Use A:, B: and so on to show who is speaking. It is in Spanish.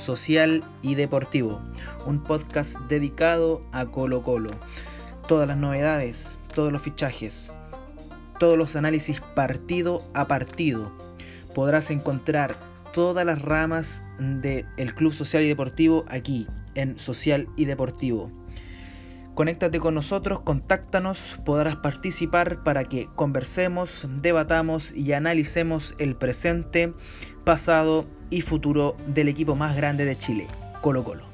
A: social y deportivo, un podcast dedicado a Colo Colo. Todas las novedades, todos los fichajes, todos los análisis partido a partido. Podrás encontrar todas las ramas del Club Social y Deportivo aquí en Social y Deportivo. Conéctate con nosotros, contáctanos, podrás participar para que conversemos, debatamos y analicemos el presente, pasado y futuro del equipo más grande de Chile, Colo Colo.